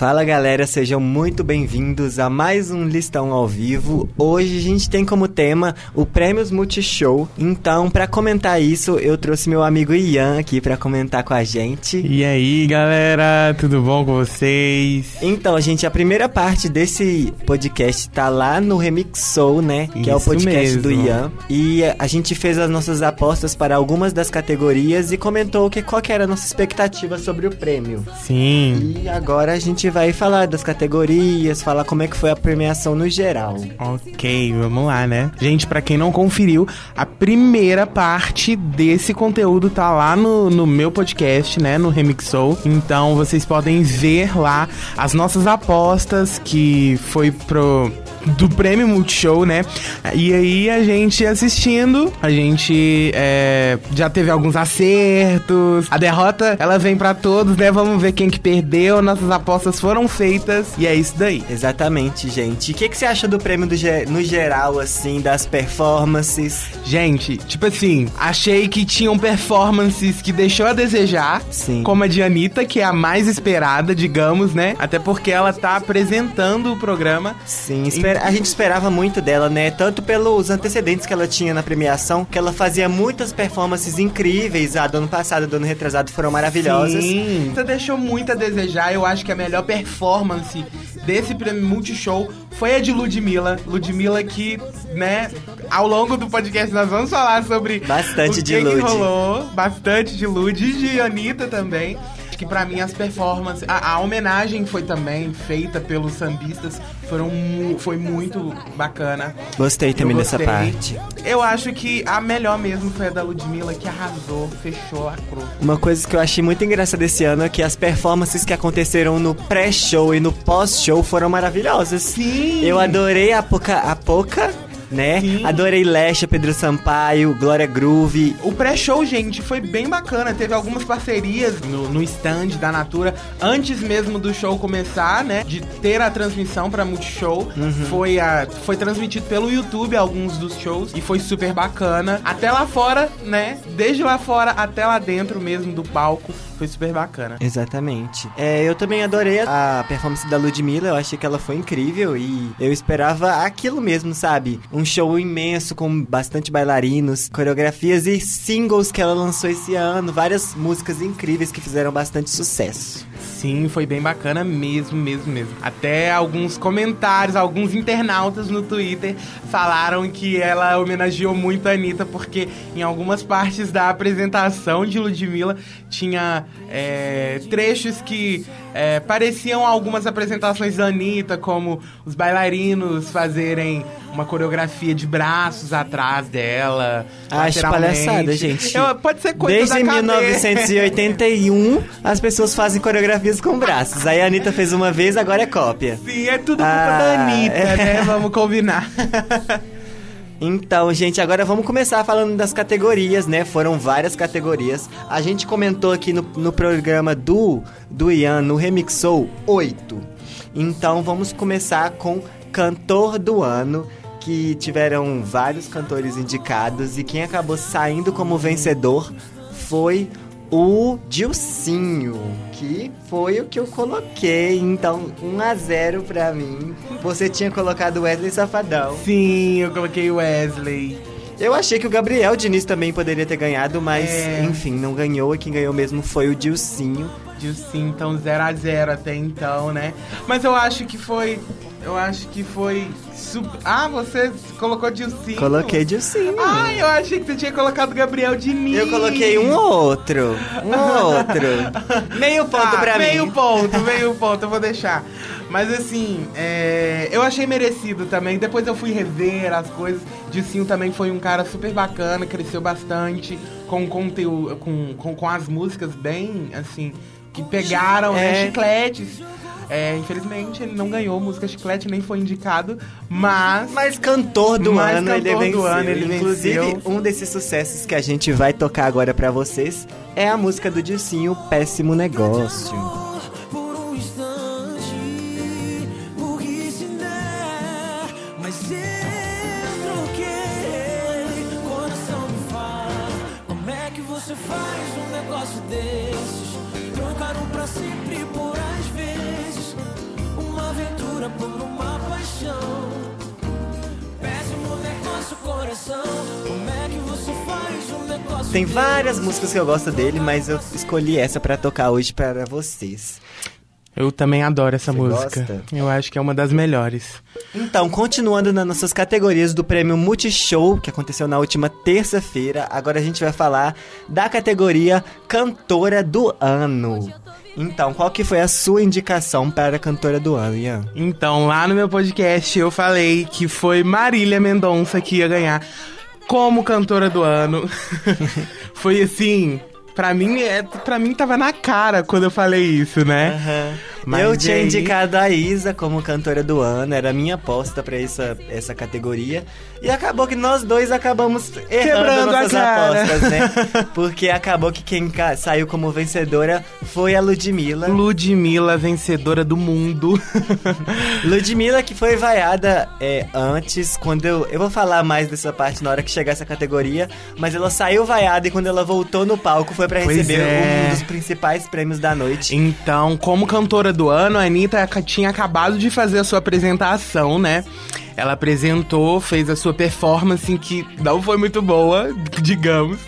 Fala galera, sejam muito bem-vindos a mais um Listão ao vivo. Hoje a gente tem como tema o Prêmios Multishow. Então, para comentar isso, eu trouxe meu amigo Ian aqui para comentar com a gente. E aí, galera, tudo bom com vocês? Então, gente, a primeira parte desse podcast tá lá no Remixou, né? Que Isso é o podcast mesmo. do Ian. E a gente fez as nossas apostas para algumas das categorias e comentou que qual que era a nossa expectativa sobre o prêmio. Sim. E agora a gente vai falar das categorias, falar como é que foi a premiação no geral. Ok, vamos lá, né? Gente, pra quem não conferiu, a primeira parte desse conteúdo tá lá no, no meu podcast, né? No Remixou. Então vocês podem ver lá as nossas apostas que foi pro do prêmio Multishow, né? E aí a gente assistindo, a gente é, já teve alguns acertos. A derrota, ela vem pra todos, né? Vamos ver quem que perdeu. Nossas apostas foram feitas e é isso daí. Exatamente, gente. O que, que você acha do prêmio do ge- no geral, assim, das performances? Gente, tipo assim, achei que tinham performances que deixou a desejar. Sim. Como a de Anitta, que é a mais esperada, digamos, né? Até porque ela tá apresentando o programa. Sim, esper- a gente esperava muito dela, né? Tanto pelos antecedentes que ela tinha na premiação, que ela fazia muitas performances incríveis. A do ano passado, do ano retrasado foram maravilhosas. Sim. Você deixou muito a desejar. Eu acho que a melhor performance desse prêmio Multishow foi a de Ludmilla. Ludmilla que, né, ao longo do podcast nós vamos falar sobre Bastante o de que, que Lud. rolou. Bastante de Lud e de Anitta também. Que pra mim as performances, a, a homenagem foi também feita pelos sambistas, foram mu- foi muito bacana. Gostei também Eu dessa gostei. parte. Eu acho que a melhor mesmo foi a da Ludmilla, que arrasou, fechou, lacrou. Uma coisa que eu achei muito engraçada esse ano é que as performances que aconteceram no pré-show e no pós-show foram maravilhosas. Sim! Eu adorei a Poca, a Poca né? Sim. Adorei Lesha, Pedro Sampaio, Glória Groove. O pré-show, gente, foi bem bacana. Teve algumas parcerias no, no stand da Natura antes mesmo do show começar, né? De ter a transmissão pra Multishow. Foi, a, foi transmitido pelo YouTube alguns dos shows e foi super bacana. Até lá fora, né? Desde lá fora até lá dentro mesmo do palco. Foi super bacana. Exatamente. É, eu também adorei a performance da Ludmilla, eu achei que ela foi incrível e eu esperava aquilo mesmo, sabe? Um show imenso com bastante bailarinos, coreografias e singles que ela lançou esse ano, várias músicas incríveis que fizeram bastante sucesso. Sim, foi bem bacana mesmo, mesmo, mesmo. Até alguns comentários, alguns internautas no Twitter falaram que ela homenageou muito a Anitta, porque em algumas partes da apresentação de Ludmilla tinha é, trechos que é, pareciam algumas apresentações da Anitta, como os bailarinos fazerem uma coreografia de braços atrás dela. Acho lateralmente. palhaçada, gente. Eu- pode ser coisa Desde da cabeça. 1981, as pessoas fazem coreografias com braços. Aí a Anitta fez uma vez, agora é cópia. Sim, é tudo culpa Ah, da Anitta, é. né? Vamos combinar. Então, gente, agora vamos começar falando das categorias, né? Foram várias categorias. A gente comentou aqui no, no programa do, do Ian, no Remixou, oito. Então, vamos começar com Cantor do Ano, que tiveram vários cantores indicados e quem acabou saindo como vencedor foi o Dilcinho, que foi o que eu coloquei. Então, 1 a 0 pra mim. Você tinha colocado Wesley Safadão. Sim, eu coloquei o Wesley. Eu achei que o Gabriel Diniz também poderia ter ganhado, mas É. enfim, não ganhou. E quem ganhou mesmo foi o Dilcinho. Dilcinho, então 0 a 0 até então, né? Mas eu acho que foi. Eu acho que foi. Ah, você colocou Dilcinho? Coloquei Dilcinho. Ah, eu achei que você tinha colocado Gabriel Diniz. Eu coloquei um outro. Um outro. Meio ponto Tá, pra meio mim. ponto, meio ponto, eu vou deixar. Mas assim, é, eu achei merecido também. Depois eu fui rever as coisas. Dilcinho também foi um cara super bacana, cresceu bastante com conteúdo, com, com, com as músicas bem, assim, que pegaram, né, É. chicletes. É, infelizmente ele não ganhou música chiclete, nem foi indicado, mas. Mas cantor do Mas ano ele cantor venceu. do ano, ele Inclusive, venceu. um desses sucessos que a gente vai tocar agora pra vocês é a música do Dilcinho, Péssimo Negócio. Tem várias músicas que eu gosto dele, mas eu escolhi essa pra tocar hoje para vocês. Eu também adoro essa Você música. gosta? Eu acho que é uma das melhores. Então, continuando nas nossas categorias do prêmio Multishow, que aconteceu na última terça-feira, agora a gente vai falar da categoria Cantora do Ano. Então, qual que foi a sua indicação para a Cantora do Ano, Ian? Então, lá no meu podcast eu falei que foi Marília Mendonça que ia ganhar como cantora do ano. foi assim, pra mim, é, pra mim tava na cara quando eu falei isso, né? Mas eu tinha aí- indicado a Isa como cantora do ano, era a minha aposta pra essa, essa categoria. E acabou que nós dois acabamos errando Quebrando nossas apostas, né? Porque acabou que quem saiu como vencedora foi a Ludmilla. Ludmilla, vencedora do mundo. Ludmilla que foi vaiada é, antes, quando eu. Eu vou falar mais dessa parte na hora que chegar essa categoria, mas ela saiu vaiada e quando ela voltou no palco foi pra Pois receber é. um dos principais prêmios da noite. Então, como cantora do ano, a Anitta tinha acabado de fazer a sua apresentação, né? Ela apresentou, fez a sua performance, que não foi muito boa, digamos.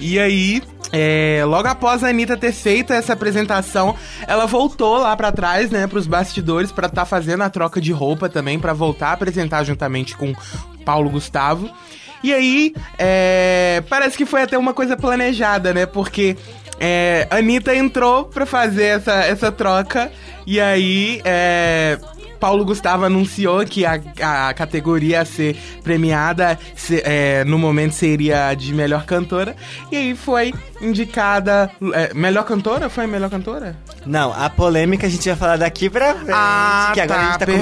E aí, é, logo após a Anitta ter feito essa apresentação, ela voltou lá pra trás, né, pros bastidores, pra estar fazendo a troca de roupa também, pra voltar a apresentar juntamente com Paulo Gustavo. E aí, é, parece que foi até uma coisa planejada, né? Porque é, Anitta entrou pra fazer essa, essa troca. E aí, é, Paulo Gustavo anunciou que a, a categoria a ser premiada se- é, no momento seria a de melhor cantora. E aí foi indicada. é, melhor cantora? Foi melhor cantora? Não, a polêmica a gente vai falar daqui pra frente, Ah, que agora tá, a gente tá perdão.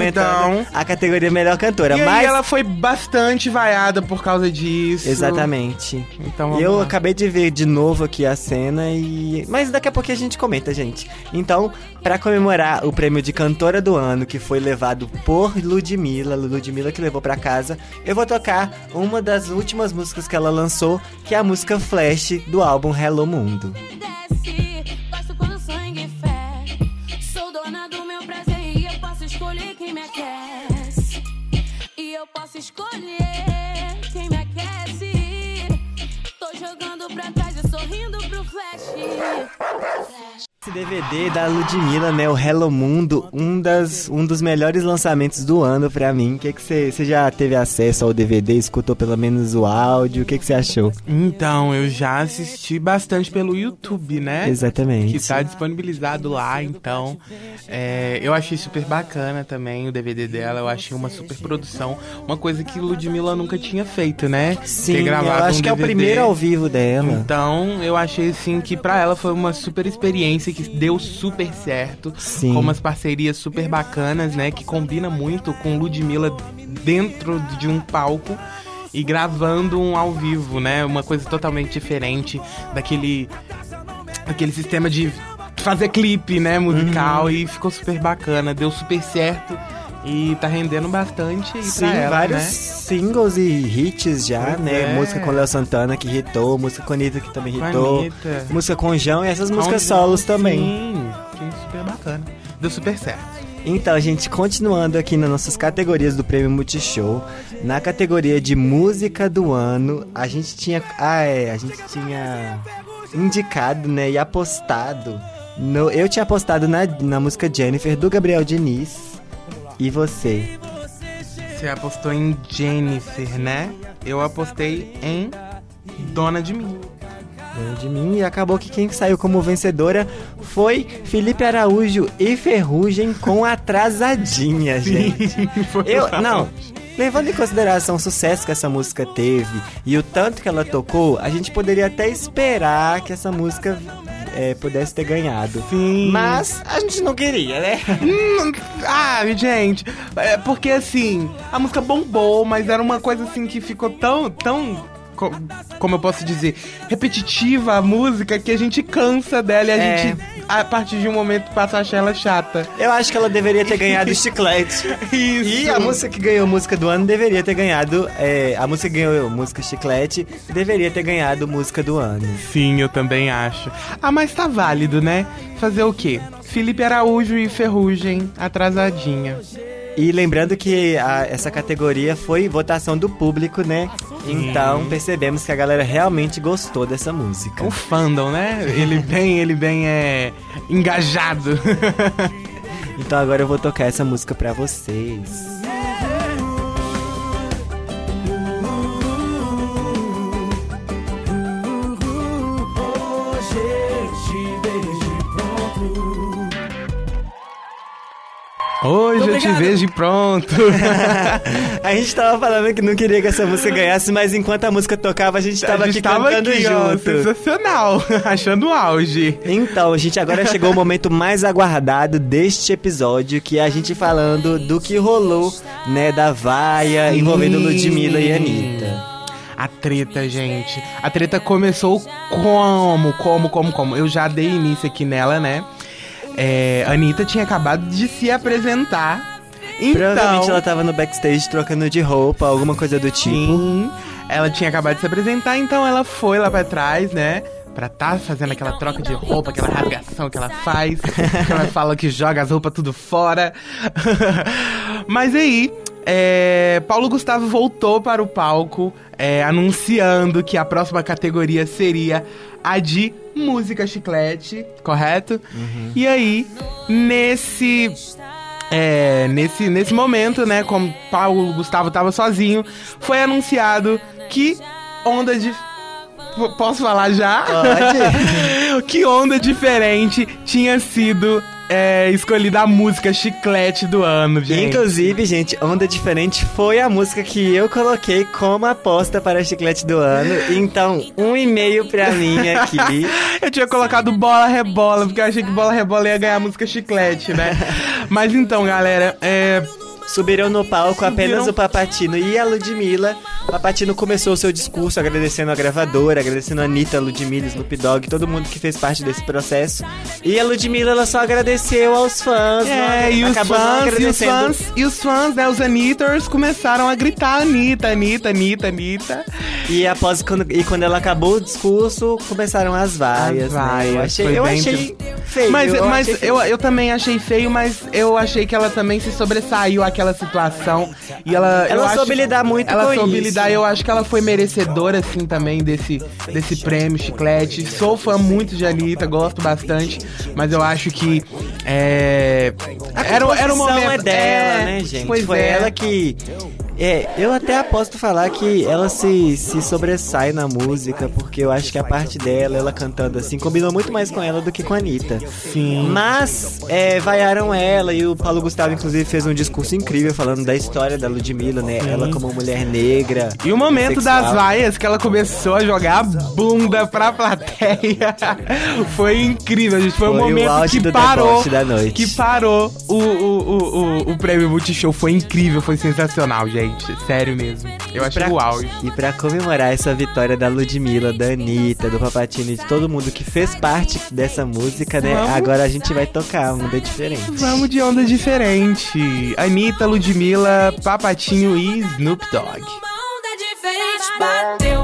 comentando a categoria melhor cantora. e mas. ela foi bastante vaiada por causa disso. Exatamente. Então eu lá. acabei de ver de novo aqui a cena e. Mas daqui a pouco a gente comenta, gente. Então, pra comemorar o prêmio de cantora do ano, que foi levado por Ludmilla, Ludmilla que levou pra casa, eu vou tocar uma das últimas músicas que ela lançou, que é a música Flash do álbum Hello Mundo. desce. Gosto quando sangue ferve. Sou dona do meu prazer eu posso escolher quem me aquece. Eu posso escolher quem me aquece. Tô jogando pra trás e sorrindo pro flash. Esse DVD da Ludmilla, né, o Hello Mundo, um, das, um dos melhores lançamentos do ano pra mim. O que que você já teve acesso ao DVD, escutou pelo menos o áudio? O que que você achou? Então, eu já assisti bastante pelo YouTube, né? Exatamente. Que tá disponibilizado lá, então. é, eu achei super bacana também o DVD dela. Eu achei uma super produção. Uma coisa que Ludmilla nunca tinha feito, né? Sim, Ter eu gravado acho um que é o DVD. primeiro ao vivo dela. Então, eu achei assim que pra ela foi uma super experiência que deu super certo. Sim. Com umas parcerias super bacanas, né? Que combina muito com Ludmilla dentro de um palco e gravando um ao vivo, né? Uma coisa totalmente diferente daquele aquele sistema de fazer clipe, né, musical Uhum. e ficou super bacana, deu super certo e tá rendendo bastante aí Sim, pra ela, vários né? singles e hits já, Pois né? é. Música com Léo Santana que hitou, música com Anitta que também Com hitou, Anitta. música com João e essas músicas Sim, solos também. Sim, que super bacana. Deu super certo. Então, gente, continuando aqui nas nossas categorias do Prêmio Multishow, na categoria de música do ano, a gente tinha, ah, é, a gente tinha indicado, né, e apostado no, eu tinha apostado na, na música Jennifer do Gabriel Diniz. E você? Você apostou em Jennifer, né? Eu apostei em Dona de Mim. Ganhou de mim e acabou que quem saiu como vencedora foi Felipe Araújo e Ferrugem com atrasadinha, gente. Foi Eu, não, levando em consideração o sucesso que essa música teve e o tanto que ela tocou, a gente poderia até esperar que essa música é, pudesse ter ganhado. Sim. Mas a gente não queria, né? Hum, ah, gente, é porque assim, a música bombou, mas era uma coisa assim que ficou tão, tão co- como eu posso dizer, repetitiva a música que a gente cansa dela e a É. gente, a partir de um momento, passa a achar ela chata. Eu acho que ela deveria ter ganhado chiclete. Isso. E a música que ganhou música do ano deveria ter ganhado. é, a música que ganhou música chiclete deveria ter ganhado música do ano. Sim, eu também acho. Ah, mas tá válido, né? Fazer o quê? Felipe Araújo e Ferrugem, atrasadinha. E lembrando que a- essa categoria foi votação do público, né? Então percebemos que a galera realmente gostou dessa música. O fandom, né? Ele bem, ele bem é engajado. Então agora eu vou tocar essa música pra vocês. Hoje eu te vejo pronto. A gente tava falando que não queria que essa música ganhasse, mas enquanto a música tocava, a gente tava a gente aqui tava cantando aqui, ó, junto. sensacional. Achando o auge. Então, gente, agora chegou o momento mais aguardado deste episódio, que é a gente falando do que rolou, né, da vaia envolvendo Ludmilla e Anitta. A treta, gente. A treta começou como? Como, como, como? Eu já dei início aqui nela, né? É, a Anitta tinha acabado de se apresentar. Provavelmente Então, ela tava no backstage trocando de roupa, alguma coisa do tipo. sim, ela tinha acabado de se apresentar, então ela foi lá pra trás, né? Pra tá fazendo aquela troca de roupa, aquela rasgação que ela faz. que ela fala que joga as roupas tudo fora. Mas aí, é, Paulo Gustavo voltou para o palco, é, anunciando que a próxima categoria seria a de música chiclete, correto? E aí, nesse é, nesse, nesse momento, né, como Paulo Gustavo tava sozinho, foi anunciado que onda de. P- Posso falar já? Pode. que onda diferente tinha sido é, escolhida a música chiclete do ano, gente. Inclusive, gente, Onda Diferente foi a música que eu coloquei como aposta para chiclete do ano. Então, um e-mail pra mim aqui. Eu tinha colocado bola rebola, porque eu achei que bola rebola ia ganhar a música chiclete, né? Mas então, galera, é. Subiram no palco apenas o Papatino e a Ludmilla. Papatino começou o seu discurso agradecendo a gravadora, agradecendo a Anitta, a Ludmilla, Snoop Dogg, todo mundo que fez parte desse processo. E a Ludmilla, ela só agradeceu aos fãs. É, não- e os fãs, e os fãs, e os fãs, né, os Anitters começaram a gritar Anitta, Anitta, Anitta, Anitta. E após quando, e quando ela acabou o discurso, começaram as vaias. As né? vaias, Eu achei, eu achei feio. Mas, eu mas feio. eu, eu também achei feio, mas eu achei que ela também se sobressaiu àquela situação. E ela, Ela acho- soube lidar muito ela com soube isso. lidar, eu acho que ela foi merecedora, assim, também desse, desse prêmio Chiclete. Sou fã muito de Anitta, gosto bastante, mas eu acho que. É. Era, era um momento. é dela, né, gente? Pois Foi é. ela que. É, eu até aposto falar que ela se, se sobressai na música, porque eu acho que a parte dela, ela cantando assim, combinou muito mais com ela do que com a Anitta. Sim. Mas, é, vaiaram ela e o Paulo Gustavo, inclusive, fez um discurso incrível falando da história da Ludmilla, né? Ela como mulher negra. E o momento sexual. das vaias que ela começou a jogar a bunda pra plateia foi incrível, gente. Foi, um Foi o momento auge que parou. da noite. Que parou o, o, o, o, o prêmio Multishow. Foi incrível, foi sensacional, gente. Sério mesmo. Eu achei Pra- o auge. E pra comemorar essa vitória da Ludmilla, da Anitta, do Papatini, de todo mundo que fez parte dessa música, né? Vamos. Agora a gente vai tocar, é diferente. Vamos de onda diferente. Anitta, Ludmilla, Papatinho e Snoop Dogg. Uma onda diferente bateu.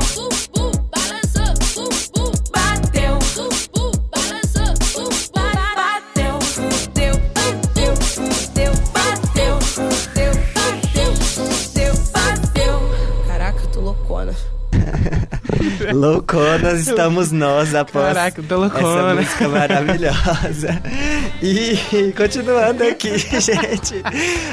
Louconas estamos nós após Caraca, tô essa loucona. música maravilhosa. E continuando aqui, gente,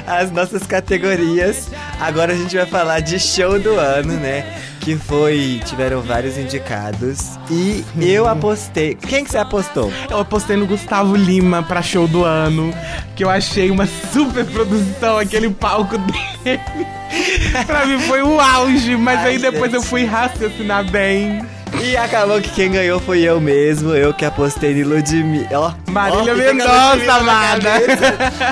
as nossas categorias. Agora a gente vai falar de show do ano, né? Que foi. Tiveram vários indicados. E eu apostei. Quem que você apostou? Eu apostei no Gustavo Lima pra show do ano, que eu achei uma super produção, aquele palco dele. Pra mim foi o auge, mas Ai, aí depois gente. eu fui raciocinar bem. E acabou que quem ganhou foi eu mesmo, eu que apostei em Ludmilla. Ó, Marília ó, Mendonça, amada.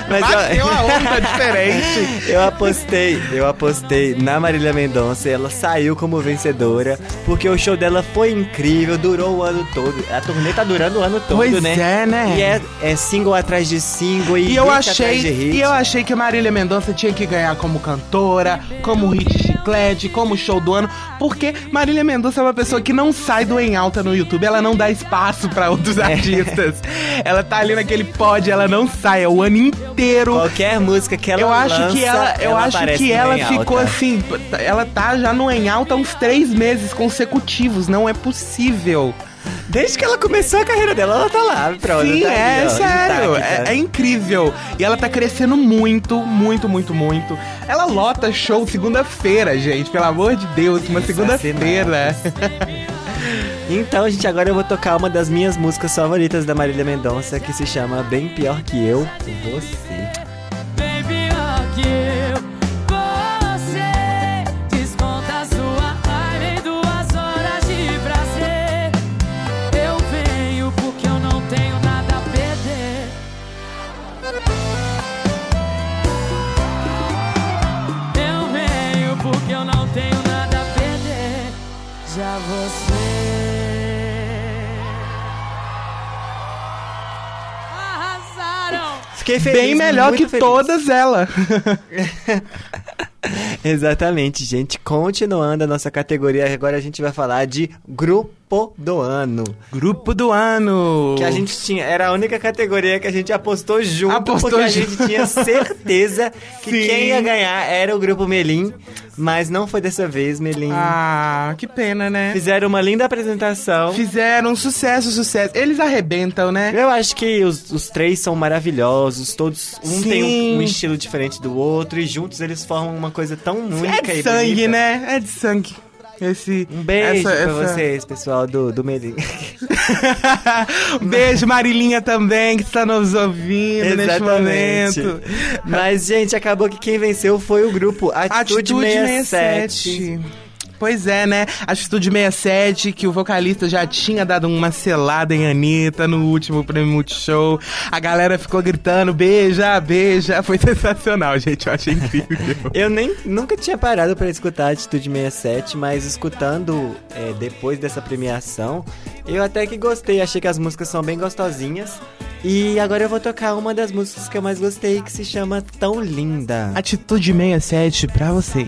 Mas Bateu ó, a onda diferente. eu apostei, eu apostei na Marília Mendonça e ela saiu como vencedora, porque o show dela foi incrível, durou o ano todo. A turnê tá durando o ano todo, Pois né? é, né? E é, é single atrás de single e, E eu achei, atrás de hit. e eu achei que a Marília Mendonça tinha que ganhar como cantora, como hit chiclete, como show do ano, porque Marília Mendonça é uma pessoa que não sai do em alta no YouTube, ela não dá espaço pra outros É. artistas. Ela tá ali naquele pod, ela não sai, é o ano inteiro. Qualquer música que ela eu acho lança, que ela, eu acho aparece que ela ficou Alta. assim, ela tá já no em alta uns três meses consecutivos, não é possível. Desde que ela começou a carreira dela, ela tá lá, pronto. Sim, tá é ali, ó, sério. intacta. É, é incrível. E ela tá crescendo muito, muito, muito, muito. Ela lota show segunda-feira, gente. Pelo amor de Deus, uma segunda-feira. Então, gente, agora eu vou tocar uma das minhas músicas favoritas da Marília Mendonça, que se chama Bem Pior Que Eu, Você. Fiquei feliz. Bem melhor que feliz. todas ela. Exatamente, gente. Continuando a nossa categoria, agora a gente vai falar de Grupo do Ano. Grupo do ano. Que a gente tinha, era a única categoria que a gente apostou junto, Apostou porque a junto. gente tinha certeza que Sim. quem ia ganhar era o Grupo Melim, mas não foi dessa vez, Melim. Ah, que pena, né? Fizeram uma linda apresentação. Fizeram um sucesso, sucesso. Eles arrebentam, né? Eu acho que os, os três são maravilhosos, todos um Sim. tem um, um estilo diferente do outro e juntos eles formam uma coisa tão única É de e sangue, né? É de sangue. Esse, Um beijo essa- pra essa- vocês, pessoal do, do Melim. Um Beijo, Marilinha também, que está nos ouvindo neste momento. Mas, gente, acabou que quem venceu foi o grupo Atitude, 67. Pois é, né? Atitude 67, que o vocalista já tinha dado uma selada em Anitta no último prêmio Multishow. A galera ficou gritando, beija, beija. Foi sensacional, gente. Eu achei incrível. Eu nem, nunca tinha parado pra escutar Atitude 67, mas escutando é, depois dessa premiação, eu até que gostei. Achei que as músicas são bem gostosinhas. E agora eu vou tocar uma das músicas que eu mais gostei, que se chama Tão Linda. Atitude 67 pra vocês.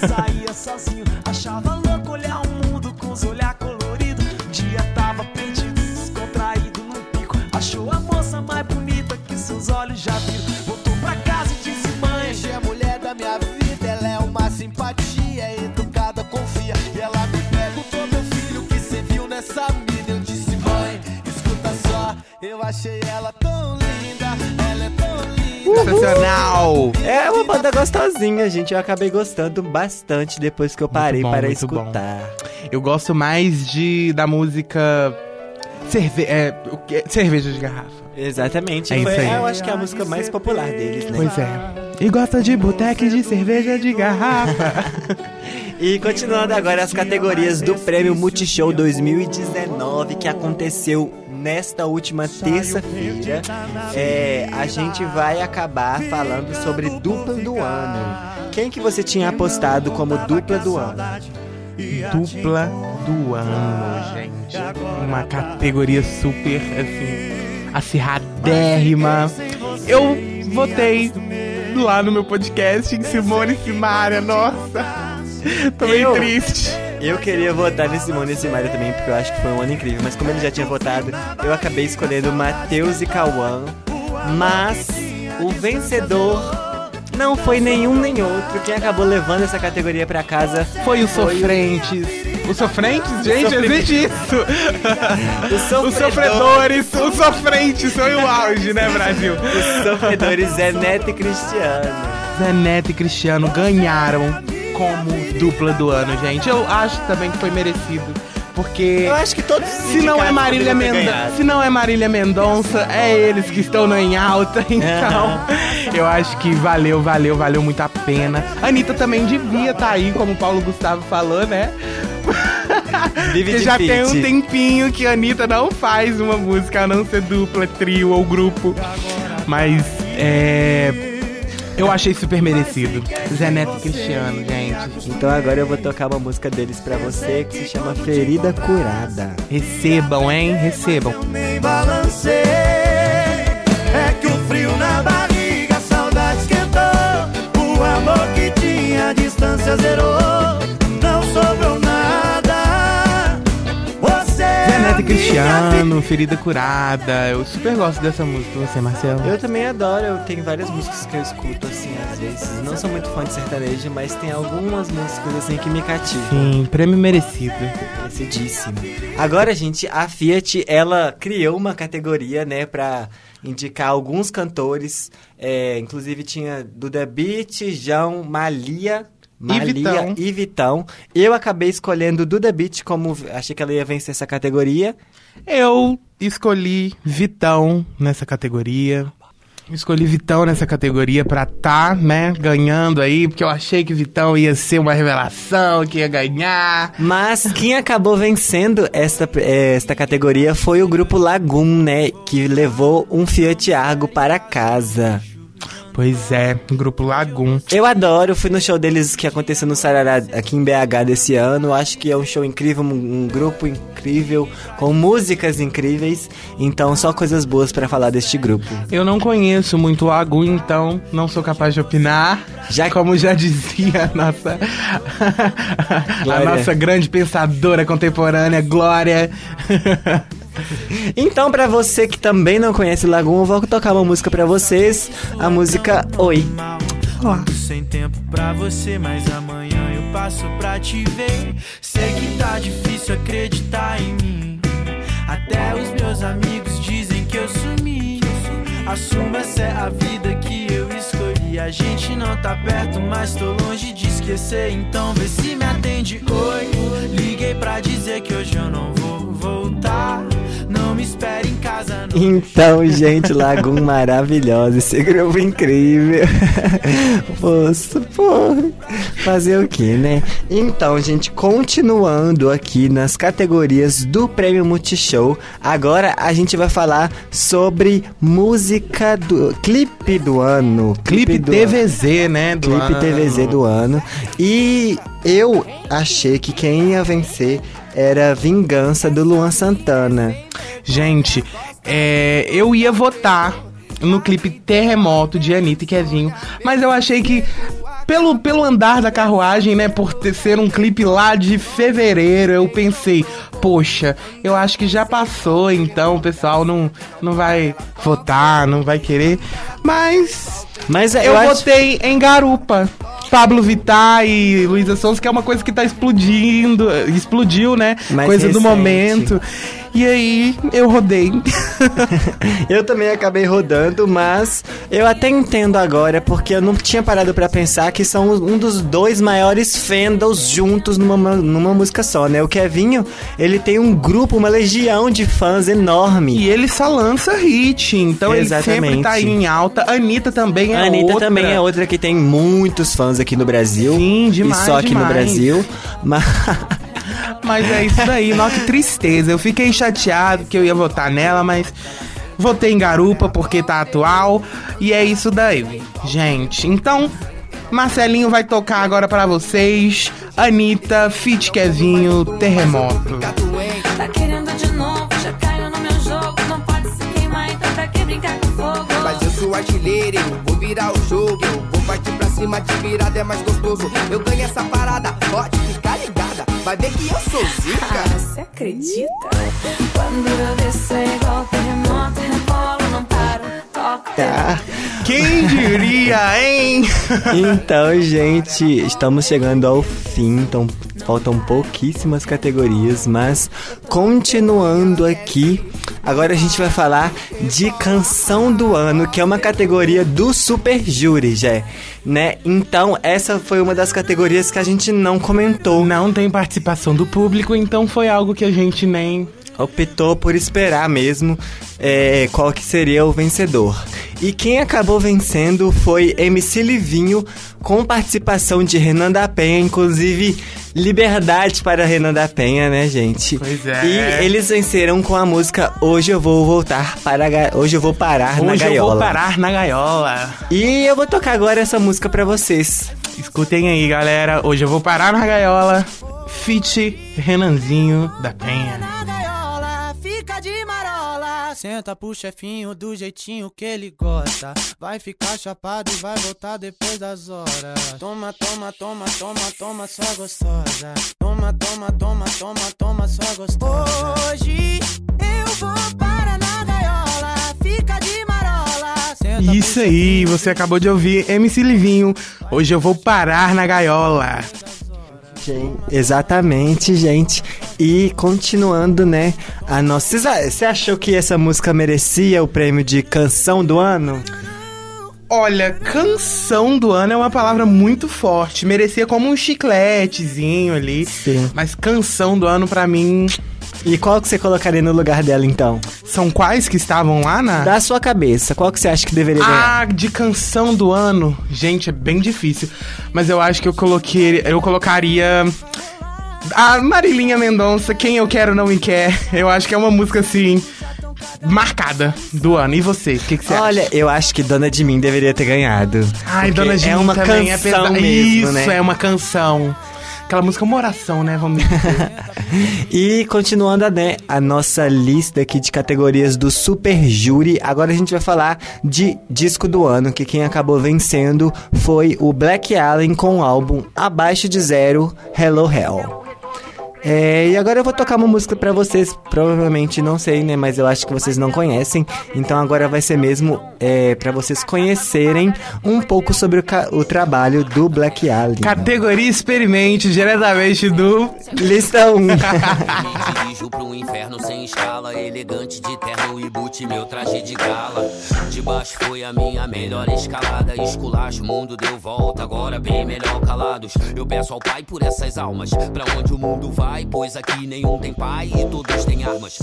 Saía sozinho, achava louco olhar o mundo com os olhar colorido. Dia tava perdido, descontraído num pico. Achou a moça mais bonita que seus olhos já viram. Eu achei ela tão linda, ela é tão linda. Sensacional! É uma banda gostosinha, gente. Eu acabei gostando bastante depois que eu parei bom, para muito bom. escutar. Eu gosto mais de da música cerve é, cerveja de garrafa. Exatamente. É Foi- isso aí. eu acho que é a música mais popular deles, né? Pois é. E gosta de boteca e de cerveja de garrafa. E continuando agora as categorias do Prêmio Multishow 2019 que aconteceu nesta última terça-feira, é, a gente vai acabar falando sobre dupla do ano. Quem que você tinha apostado como dupla do ano? Dupla do ano, gente. Uma categoria super, assim, acirradérrima. Eu votei lá no meu podcast em Simone e Simaria, nossa. Tô meio triste. Eu queria votar nesse Simone e Simaria também, porque eu acho que foi um ano incrível. Mas como ele já tinha votado, eu acabei escolhendo Matheus e Cauã. Mas o vencedor não foi nenhum nem outro. Quem acabou levando essa categoria pra casa Foi o Foi o- Sofrentes. Os Sofrentes? Gente, Sofrentes. existe isso. Os sofredores, os sofrentes, foi o auge, né, Brasil? Os sofredores Zé Neto e Cristiano. Zé Neto e Cristiano ganharam como dupla do ano, gente. Eu acho também que foi merecido. Porque Eu acho que todos os se não é Marília Mendonça, se não é Marília Mendonça, é eles que estão no em alta. Então, eu acho que valeu, valeu, valeu muito a pena. A Anitta também devia estar aí, como o Paulo Gustavo falou, né? Porque já tem um tempinho que a Anitta não faz uma música, a não ser dupla, trio ou grupo. Mas, é... Eu achei super merecido. Zé Neto e Cristiano, gente. Então agora eu vou tocar uma música deles pra você que se chama Ferida Curada. Recebam, hein? Recebam. nem balancei. É que o frio na barriga, a saudade esquentou. O amor que tinha, a distância zerou. Cristiano, Ferida Curada. Eu super gosto dessa música. Você, Marcelo? Eu também adoro, eu tenho várias músicas que eu escuto assim às vezes. Não sou muito fã de sertanejo, mas tem algumas músicas assim que me cativam. Sim, prêmio merecido. Merecidíssimo. Agora, gente, a Fiat, ela criou uma categoria, né, pra indicar alguns cantores. É, inclusive tinha Duda Beat, João, Malia... Malia Vitão. e Vitão. Eu acabei escolhendo Duda Beat como... Achei que ela ia vencer essa categoria. Eu escolhi Vitão nessa categoria. Escolhi Vitão nessa categoria pra tá, né, ganhando aí, porque eu achei que Vitão ia ser uma revelação, que ia ganhar. Mas quem acabou vencendo esta, esta categoria foi o grupo Lagoon, né? Que levou um Fiat Argo para casa. Pois é, grupo Lagoon. Eu adoro, fui no show deles que aconteceu no Sarará aqui em BH desse ano. Acho que é um show incrível, um, grupo incrível, com músicas incríveis. Então, só coisas boas pra falar deste grupo. Eu não conheço muito o Lagoon, então não sou capaz de opinar. Já- como já dizia a nossa a nossa grande pensadora contemporânea, Glória. Então, pra você que também não conhece Lagoon, eu vou tocar uma música pra vocês. A música Oi. Tô sem tempo pra você, mas amanhã eu passo pra te ver. Sei que tá difícil acreditar em mim. Até os meus amigos dizem que eu sumi. Assumo essa é a vida que eu escolhi. A gente não tá perto, mas tô longe de esquecer. Então vê se me atende. Oi, liguei pra dizer que hoje eu não vou voltar. Não me espere em casa, não. Então, gente, Lagoon maravilhosa, esse grupo incrível. Poxa, pô, fazer o que, né? Então, gente, continuando aqui nas categorias do Prêmio Multishow, agora a gente vai falar sobre música do clipe do ano. Clipe do TVZ, né? do clipe ano. TVZ do ano. E eu achei que quem ia vencer era Vingança do Luan Santana. Gente, é, eu ia votar no clipe Terremoto de Anitta e Kevinho, mas eu achei que pelo, pelo andar da carruagem, né, por ter, ser um clipe lá de fevereiro, eu pensei, poxa, eu acho que já passou, então o pessoal não, não vai votar, não vai querer, mas Mas é, eu, acho- votei em Garupa. Pablo Vittar e Luísa Sons, que é uma coisa que tá explodindo, explodiu, né? Mais coisa do recente. momento. E aí eu rodei. Eu também acabei rodando, mas eu até entendo agora, porque eu não tinha parado pra pensar que são um dos dois maiores fandoms juntos numa, numa música só, né? O Kevinho, ele tem um grupo, uma legião de fãs enorme. E ele só lança hit, então ele sempre Exatamente. tá aí em alta. Anitta também é A Anitta outra. também é outra que tem muitos fãs aqui no Brasil. Sim, demais, E só aqui no demais. Brasil. Mas. Mas é isso daí, nossa, que tristeza. Eu fiquei chateado que eu ia votar nela, mas votei em Garupa porque tá atual. E é isso daí, gente. Então, Marcelinho vai tocar agora pra vocês. Anitta, Fit Kevinho, Terremoto. Tá querendo de novo, já caiu no meu jogo. Não pode se queimar, então pra que brincar com fogo? Mas eu sou artilheiro, eu vou virar o jogo. Eu vou partir pra cima de virada, é mais gostoso. Eu ganho essa parada, pode ficar ligada. Vai ver que eu sou Ah, zica. você acredita? Quando eu desço igual terremoto, rebolo, não paro, Tá. Quem diria, hein? Então, gente, estamos chegando ao fim, então faltam pouquíssimas categorias, mas continuando aqui, agora a gente vai falar de canção do ano, que é uma categoria do Super Júri, já, né? Então, essa foi uma das categorias que a gente não comentou. Não tem participação do público, então foi algo que a gente nem optou por esperar mesmo é, qual que seria o vencedor. E quem acabou vencendo foi MC Livinho, com participação de Renan da Penha, inclusive liberdade para Renan da Penha, né, gente? Pois é. E eles venceram com a música Hoje eu vou voltar para a ga... Hoje eu vou parar na Hoje eu gaiola. vou parar na gaiola. E eu vou tocar agora essa música pra vocês. Escutem aí, galera. Hoje eu vou parar na gaiola. Fit Renanzinho da Penha. Senta pro chefinho do jeitinho que ele gosta. Vai ficar chapado e vai voltar depois das horas. Toma, toma, toma, toma, toma, sua gostosa. Toma, toma, toma, toma, toma, sua gostosa. Hoje eu vou para na gaiola. Fica de marola. Senta Isso aí, você acabou de ouvir MC Livinho. Hoje eu vou parar na gaiola. Gente, exatamente, gente. E continuando, né? A nossa. Você achou que essa música merecia o prêmio de canção do ano? Olha, canção do ano é uma palavra muito forte. Merecia como um chicletezinho ali. Sim. Mas canção do ano pra mim E qual que você colocaria no lugar dela, então? são quais que estavam lá na Da sua cabeça, qual que você acha que deveria ganhar? Ah, de canção do ano. Gente, é bem difícil. Mas eu acho que eu coloquei. Eu colocaria. A Marilinha Mendonça, Quem Eu Quero Não Me Quer. Eu acho que é uma música assim. Marcada do ano. E você? O que, que você acha? Olha, eu acho que Dona de Mim deveria ter ganhado. Ai, Dona Gin é uma também canção é pesa- mesmo, Isso, né? é uma canção. Aquela música é uma oração, né? Vamos. E continuando né, a nossa lista aqui de categorias do Super Júri, agora a gente vai falar de disco do ano, que quem acabou vencendo foi o Black Allen com o álbum Abaixo de Zero, Hello Hell. É, e agora eu vou tocar uma música pra vocês, provavelmente não sei, né, mas eu acho que vocês não conhecem, então agora vai ser mesmo é, para vocês conhecerem um pouco sobre o, o trabalho do Black Allen. Categoria Experimente, diretamente do. Lista 1. Me dirijo pro inferno sem escala, elegante de terno e boot, meu traje de gala. De baixo foi a minha melhor escalada, esculacho, o mundo deu volta, agora bem melhor calados. Eu peço ao pai por essas almas, pra onde o mundo vai, pois aqui nenhum tem pai e todos têm armas.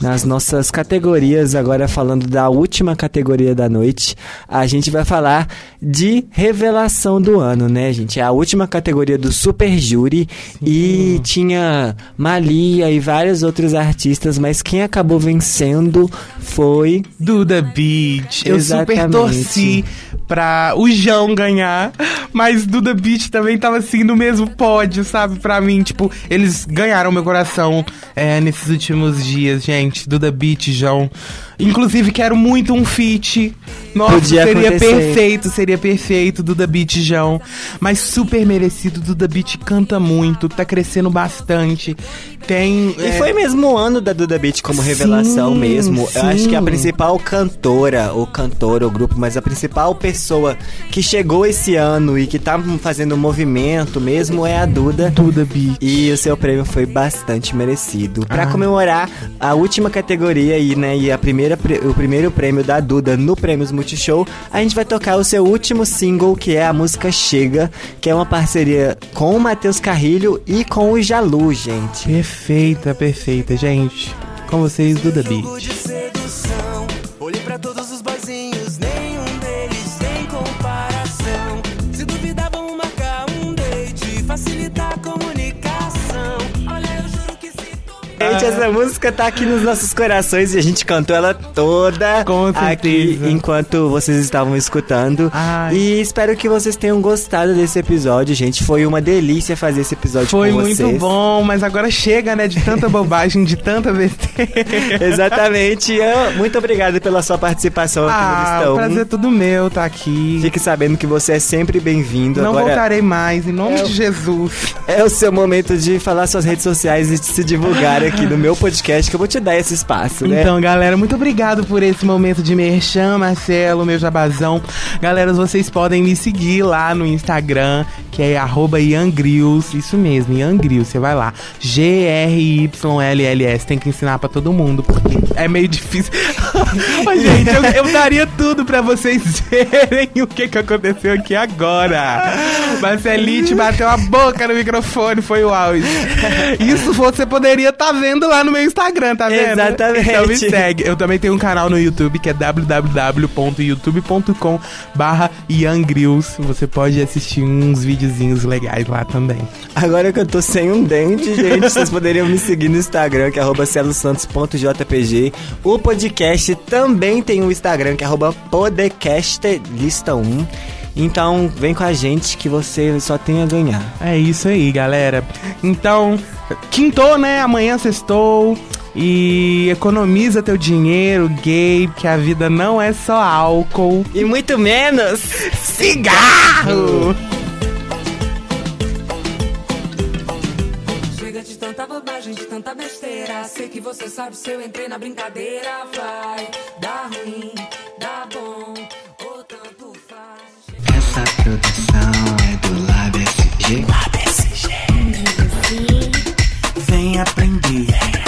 Nas nossas categorias, agora falando da última categoria da noite, a gente vai falar de revelação do ano, né, gente? É a última categoria do Super Júri e tinha Malia e vários outros artistas, mas quem acabou vencendo foi Duda Beat. Eu super Exatamente. torci pra o João ganhar, mas Duda Beat também tava assim no mesmo pódio, sabe? Pra mim, tipo, eles ganharam meu coração é, nesses últimos dias, gente. Duda Beat, João. Inclusive, quero muito um feat. Nossa, Podia seria acontecer. perfeito, seria perfeito, Duda Beat, João. Mas super merecido, Duda Beat canta muito, tá crescendo bastante. Tem. E é, foi mesmo o ano da Duda Beat como revelação Sim, mesmo. Eu acho que a sim. principal cantora, ou cantora, ou grupo, mas a principal pessoa que chegou esse ano e que tá fazendo movimento mesmo é a Duda. Duda Beat. E o seu prêmio foi bastante merecido. Pra Ah. comemorar a última categoria e, né, e a primeira, pre- o primeiro prêmio da Duda no Prêmios Multishow, a gente vai tocar o seu último single, que é a música Chega, que é uma parceria com o Matheus Carrilho e com o Jalu, gente. Perfeita, perfeita, gente. Com vocês, Duda Beat. Gente, essa música tá aqui nos nossos corações e a gente cantou ela toda Com aqui enquanto vocês estavam escutando. Ai. E espero que vocês tenham gostado desse episódio, gente. Foi uma delícia fazer esse episódio Foi com muito vocês. bom, mas agora chega, né? De tanta bobagem, de tanta besteira. Exatamente. Eu- muito obrigado pela sua participação aqui no Ah, Listão. o prazer é todo meu tá aqui. Fique sabendo que você é sempre bem-vindo. Não Agora voltarei mais, em nome É o- de Jesus. é o seu momento de falar suas redes sociais e de se divulgar aqui no meu podcast, que eu vou te dar esse espaço, né? Então, galera, muito obrigado por esse momento de merchan, Marcelo, meu jabazão. Galera, vocês podem me seguir lá no Instagram, que é Iangrills. Isso mesmo, Iangrills, você vai lá. G-R-Y-L-L-S. Tem que ensinar pra todo mundo, porque é meio difícil. Mas, gente, eu, eu daria tudo pra vocês verem o que, que aconteceu aqui agora. Marcelite bateu a boca no microfone, foi o auge. Isso você poderia estar vendo lá no meu Instagram, tá vendo? Exatamente. Então me segue. Eu também tenho um canal no YouTube que é www.youtube.com barra. Você pode assistir uns videozinhos legais lá também. Agora que eu tô sem um dente, gente, vocês poderiam me seguir no Instagram, que é arroba celosantos.jpg. O podcast também tem um Instagram, que é arroba podcastlista1. Então, vem com a gente que você só tem a ganhar. É isso aí, galera. Então, quintou, né? Amanhã sextou. E economiza teu dinheiro, gay, que a vida não é só álcool. E muito menos Cigarro! viagem de tanta besteira. Sei que você sabe se eu entrei na brincadeira. Vai dar ruim, dá bom, ou tanto faz. Essa produção é do LabSG. LabSG. Vem aprender.